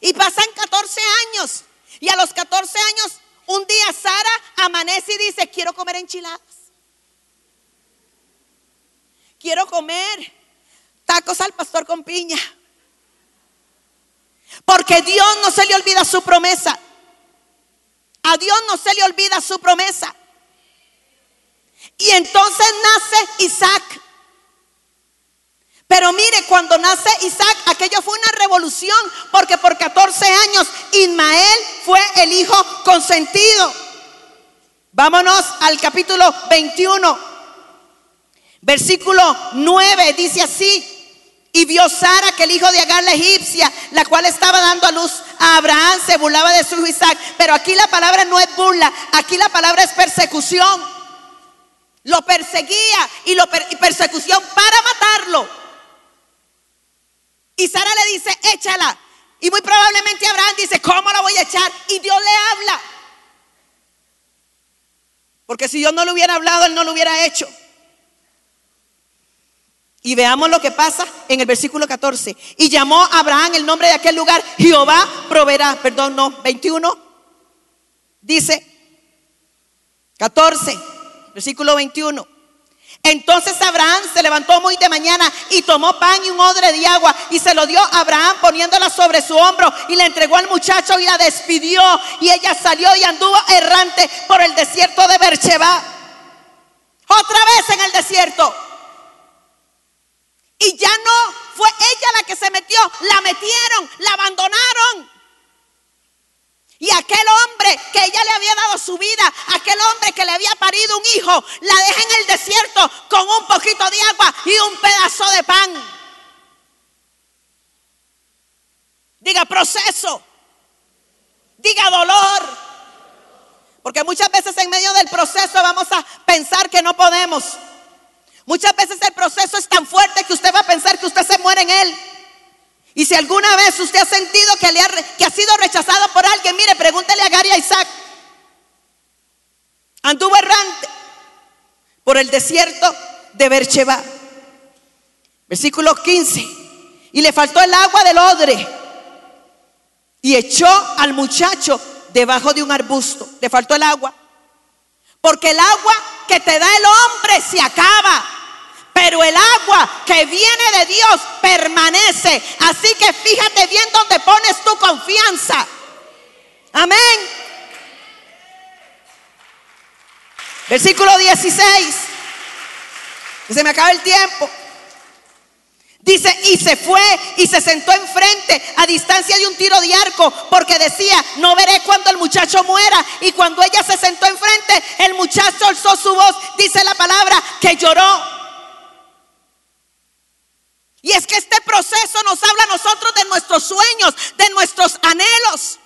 Y pasan 14 años. Y a los 14 años, un día Sara amanece y dice, quiero comer enchiladas. Quiero comer tacos al pastor con piña. Porque Dios no se le olvida su promesa. A Dios no se le olvida su promesa. Y entonces nace Isaac. Pero mire, cuando nace Isaac, aquello fue una revolución, porque por 14 años Ismael fue el hijo consentido. Vámonos al capítulo 21, versículo 9, dice así. Y vio Sara que el hijo de Agar la egipcia, la cual estaba dando a luz a Abraham, se burlaba de su hijo Isaac. Pero aquí la palabra no es burla, aquí la palabra es persecución. Lo perseguía y, lo persecución para matarlo. Y Sara le dice, échala. Y muy probablemente Abraham dice, ¿cómo la voy a echar? Y Dios le habla. Porque si Dios no le hubiera hablado, él no lo hubiera hecho. Y veamos lo que pasa en el versículo 14. Y llamó a Abraham el nombre de aquel lugar, Jehová proveerá, perdón, no, 21. Dice 14, versículo 21. Entonces Abraham se levantó muy de mañana y tomó pan y un odre de agua y se lo dio a Abraham poniéndola sobre su hombro y le entregó al muchacho y la despidió y ella salió y anduvo errante por el desierto de Bercheba. Otra vez en el desierto. Y ya no fue ella la que se metió, la metieron, la abandonaron. Y aquel hombre que ella le había dado su vida, aquel hombre que le había parido un hijo, la deja en el desierto con un poquito de agua y un pedazo de pan. Diga proceso. Diga dolor. Porque muchas veces en medio del proceso vamos a pensar que no podemos. Muchas veces el proceso es tan fuerte que usted va a pensar que usted se muere en él. Y si alguna vez usted ha sentido que, ha, sido rechazado por alguien, mire, pregúntele a Gary Isaac. Anduvo errante por el desierto de Bercheba. Versículo 15. Y le faltó el agua del odre. Y echó al muchacho debajo de un arbusto. Le faltó el agua. Porque el agua que te da el hombre se acaba. Pero el agua que viene de Dios permanece. Así que fíjate bien dónde pones tu confianza. Amén. Versículo 16. Se me acaba el tiempo. Dice, y se fue y se sentó enfrente a distancia de un tiro de arco, porque decía, no veré cuando el muchacho muera. Y cuando ella se sentó enfrente, el muchacho alzó su voz, dice la palabra, que lloró. Y es que este proceso nos habla a nosotros de nuestros sueños, de nuestros anhelos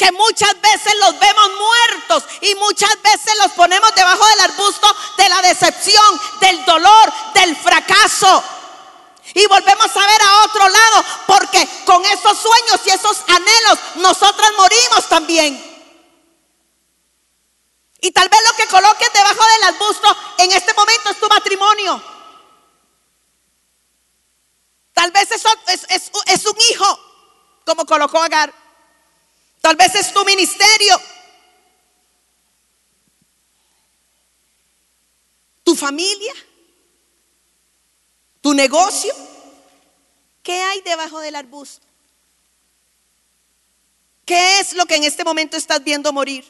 que muchas veces los vemos muertos y muchas veces los ponemos debajo del arbusto de la decepción, del dolor, del fracaso. Y volvemos a ver a otro lado, porque con esos sueños y esos anhelos nosotras morimos también. Y tal vez lo que coloques debajo del arbusto en este momento es tu matrimonio. Tal vez es un hijo, como colocó Agar. Tal vez es tu ministerio. Tu familia. Tu negocio. ¿Qué hay debajo del arbusto? ¿Qué es lo que en este momento estás viendo morir?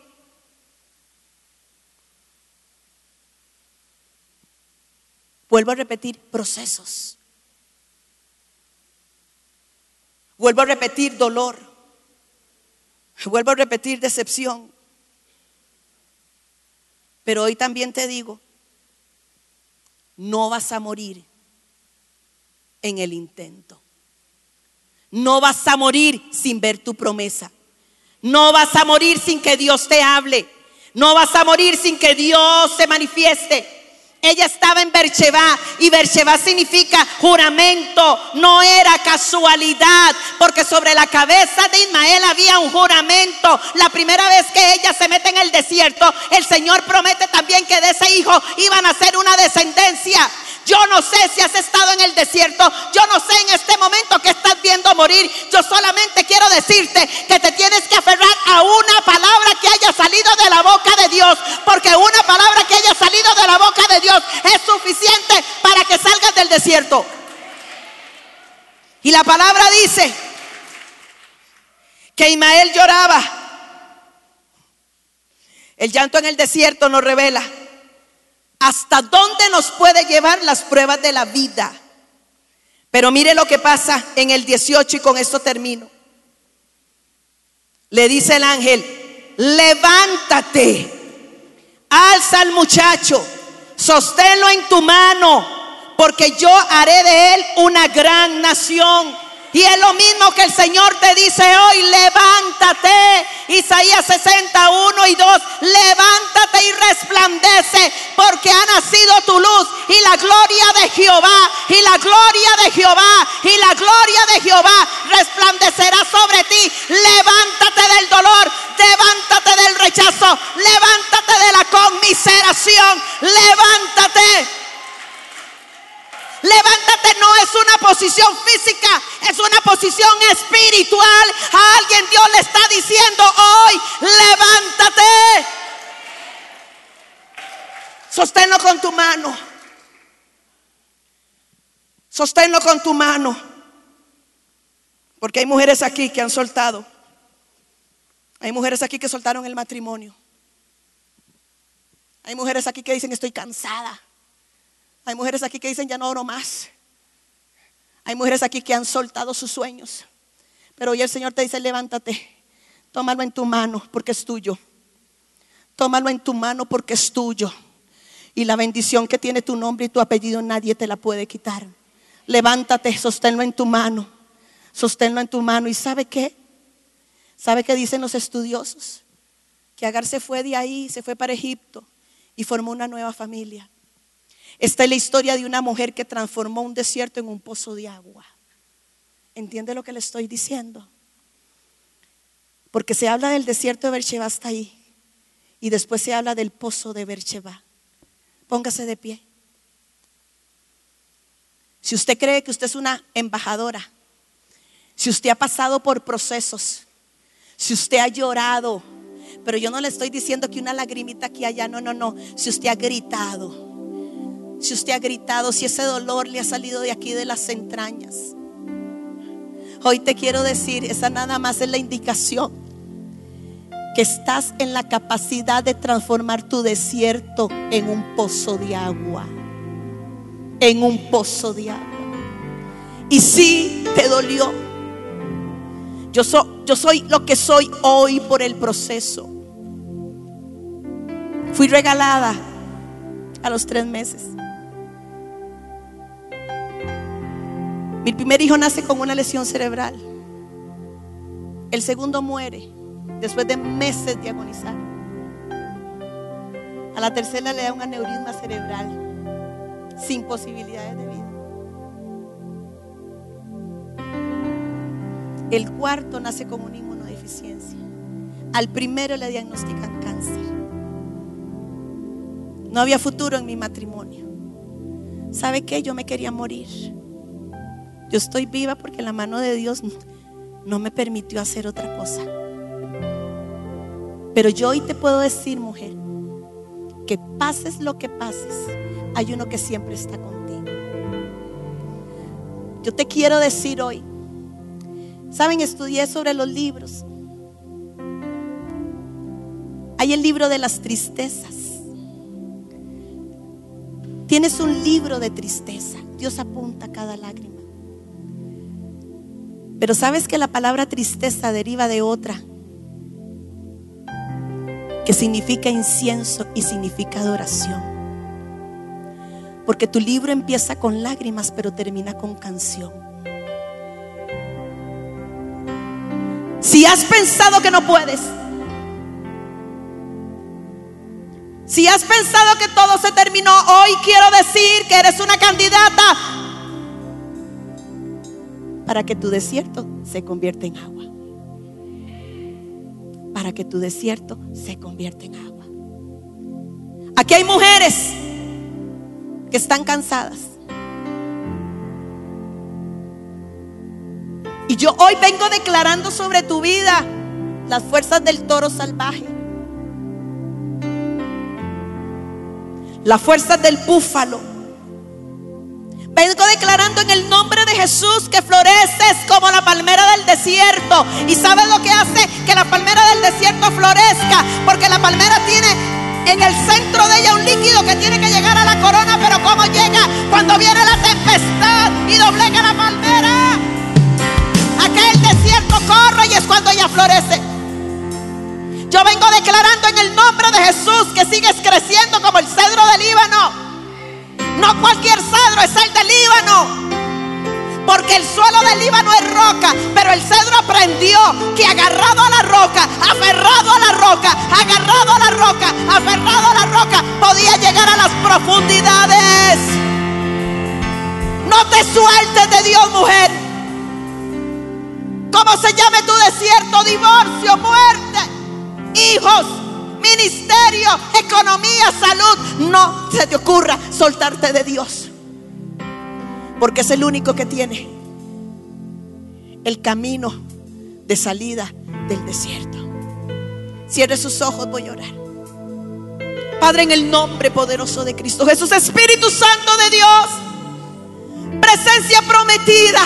Vuelvo a repetir, procesos. Vuelvo a repetir, dolor. Vuelvo a repetir decepción. Pero hoy también te digo, no vas a morir en el intento. No vas a morir sin ver tu promesa. No vas a morir sin que Dios te hable. No vas a morir sin que Dios se manifieste. Ella estaba en Bercheba y Bercheba significa juramento, no era casualidad, porque sobre la cabeza de Ismael había un juramento. La primera vez que ella se mete en el desierto, el Señor promete también que de ese hijo iban a ser una descendencia. Yo no sé si has estado en el desierto. Yo no sé en este momento que estás viendo morir. Yo solamente quiero decirte que te tienes que aferrar a una palabra que haya salido de la boca de Dios. Porque una palabra que haya salido de la boca de Dios es suficiente para que salgas del desierto. Y la palabra dice que Ismael lloraba. El llanto en el desierto nos revela hasta dónde nos puede llevar las pruebas de la vida. Pero mire lo que pasa en el 18 y con esto termino. Le dice el ángel, levántate, alza al muchacho, sosténlo en tu mano, porque yo haré de él una gran nación y es lo mismo que el Señor te dice hoy, levántate. Isaías 61 y 2, levántate y resplandece porque ha nacido tu luz y la gloria de Jehová, y la gloria de Jehová, y la gloria de Jehová resplandecerá sobre ti. Levántate del dolor, levántate del rechazo, levántate de la conmiseración, levántate. Levántate no es una posición física, es una posición espiritual. A alguien Dios le está diciendo hoy, levántate. Sosténlo con tu mano. Sosténlo con tu mano. Porque hay mujeres aquí que han soltado. Hay mujeres aquí que soltaron el matrimonio. Hay mujeres aquí que dicen estoy cansada. Hay mujeres aquí que dicen, ya no oro más. Hay mujeres aquí que han soltado sus sueños. Pero hoy el Señor te dice, levántate, tómalo en tu mano porque es tuyo. Tómalo en tu mano porque es tuyo. Y la bendición que tiene tu nombre y tu apellido nadie te la puede quitar. Levántate, sosténlo en tu mano. Sosténlo en tu mano. ¿Y sabe qué? ¿Sabe qué dicen los estudiosos? Que Agar se fue de ahí, se fue para Egipto y formó una nueva familia. Esta es la historia de una mujer que transformó un desierto en un pozo de agua. ¿Entiende lo que le estoy diciendo? Porque se habla del desierto de Bercheba hasta ahí. Y después se habla del pozo de Bercheba. Póngase de pie. Si usted cree que usted es una embajadora, si usted ha pasado por procesos, si usted ha llorado, pero yo no le estoy diciendo que una lagrimita aquí allá, no, no, no. Si usted ha gritado, si usted ha gritado, si ese dolor le ha salido de aquí de las entrañas. Hoy te quiero decir, esa nada más es la indicación que estás en la capacidad de transformar tu desierto en un pozo de agua. En un pozo de agua. Y si te dolió. Yo, yo soy lo que soy hoy por el proceso. Fui regalada a los tres meses. Mi primer hijo nace con una lesión cerebral. El segundo muere después de meses de agonizar. A la tercera le da un aneurisma cerebral sin posibilidades de vida. El cuarto nace con una inmunodeficiencia. Al primero le diagnostican cáncer. No había futuro en mi matrimonio. ¿Sabe qué? Yo me quería morir. Yo estoy viva porque la mano de Dios no me permitió hacer otra cosa. Pero yo hoy te puedo decir, mujer, que pases lo que pases, hay uno que siempre está contigo. Yo te quiero decir hoy, saben, estudié sobre los libros. Hay el libro de las tristezas. Tienes un libro de tristeza. Dios apunta cada lágrima. Pero sabes que la palabra tristeza deriva de otra, que significa incienso y significa adoración. Porque tu libro empieza con lágrimas, pero termina con canción. Si has pensado que no puedes, si has pensado que todo se terminó, hoy quiero decir que eres una candidata para que tu desierto se convierta en agua. Para que tu desierto se convierta en agua. Aquí hay mujeres que están cansadas. Y yo hoy vengo declarando sobre tu vida las fuerzas del toro salvaje. Las fuerzas del búfalo Vengo declarando en el nombre de Jesús que floreces como la palmera del desierto. ¿Y sabes lo que hace que la palmera del desierto florezca? Porque la palmera tiene en el centro de ella un líquido que tiene que llegar a la corona, pero ¿cómo llega cuando viene la tempestad y doblega la palmera? Aquel desierto corre y es cuando ella florece. Yo vengo declarando en el nombre de Jesús que sigues creciendo como el cedro del Líbano no cualquier cedro, es el del Líbano. Porque el suelo del Líbano es roca, pero el cedro aprendió que agarrado a la roca, aferrado a la roca, agarrado a la roca, aferrado a la roca, podía llegar a las profundidades. No te sueltes de Dios, mujer. ¿Cómo se llame tu desierto? Divorcio, muerte, hijos, ministerio, economía, salud. No se te ocurra soltarte de Dios. Porque es el único que tiene el camino de salida del desierto. Cierre sus ojos, voy a orar. Padre, en el nombre poderoso de Cristo Jesús, Espíritu Santo de Dios, presencia prometida.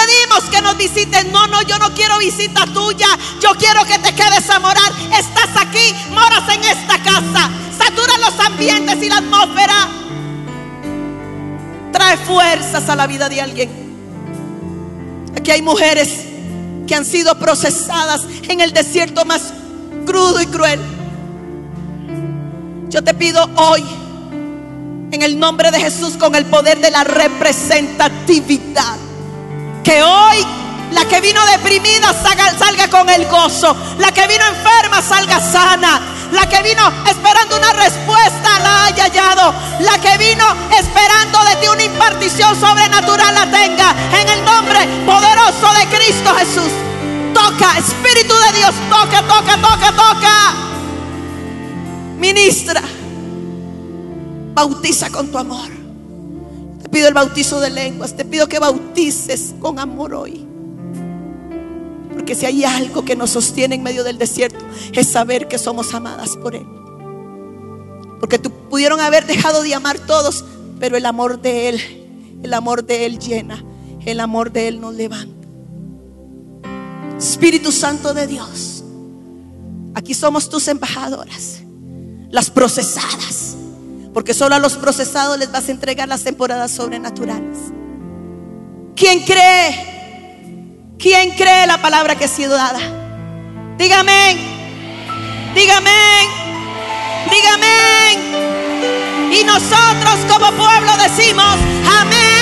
Pedimos que nos visites. No, no, yo no quiero visita tuya. Yo quiero que te quedes a morar. Estás aquí, moras en esta casa. Satura los ambientes y la atmósfera. Trae fuerzas a la vida de alguien. Aquí hay mujeres que han sido procesadas en el desierto más crudo y cruel. Yo te pido hoy, en el nombre de Jesús, con el poder de la representatividad, que hoy la que vino deprimida salga, salga, con el gozo. La que vino enferma salga sana. La que vino esperando una respuesta la haya hallado. La que vino esperando de ti una impartición sobrenatural la tenga. En el nombre poderoso de Cristo Jesús. Toca, Espíritu de Dios, toca, toca, toca, toca. Ministra, bautiza con tu amor. Pido el bautizo de lenguas. Te pido que bautices con amor hoy. Porque si hay algo que nos sostiene en medio del desierto, es saber que somos amadas por Él. Porque tú pudieron haber dejado de amar todos, pero el amor de Él, el amor de Él llena, el amor de Él nos levanta. Espíritu Santo de Dios, aquí somos tus embajadoras, las procesadas, porque solo a los procesados les vas a entregar las temporadas sobrenaturales. ¿Quién cree? ¿Quién cree la palabra que ha sido dada? Dígame, dígame, dígame. Y nosotros como pueblo decimos, amén.